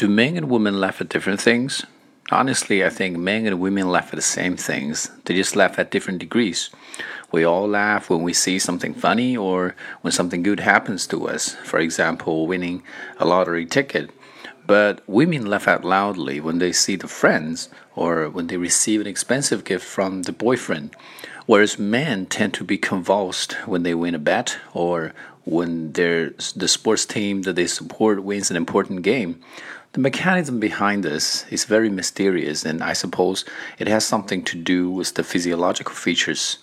Do men and women laugh at different things? Honestly, I think men and women laugh at the same things. They just laugh at different degrees. We all laugh when we see something funny or when something good happens to us. For example, winning a lottery ticket. But women laugh out loudly when they see the friends or when they receive an expensive gift from the boyfriend. Whereas men tend to be convulsed when they win a bet or when the sports team that they support wins an important game. The mechanism behind this is very mysterious, and I suppose it has something to do with the physiological features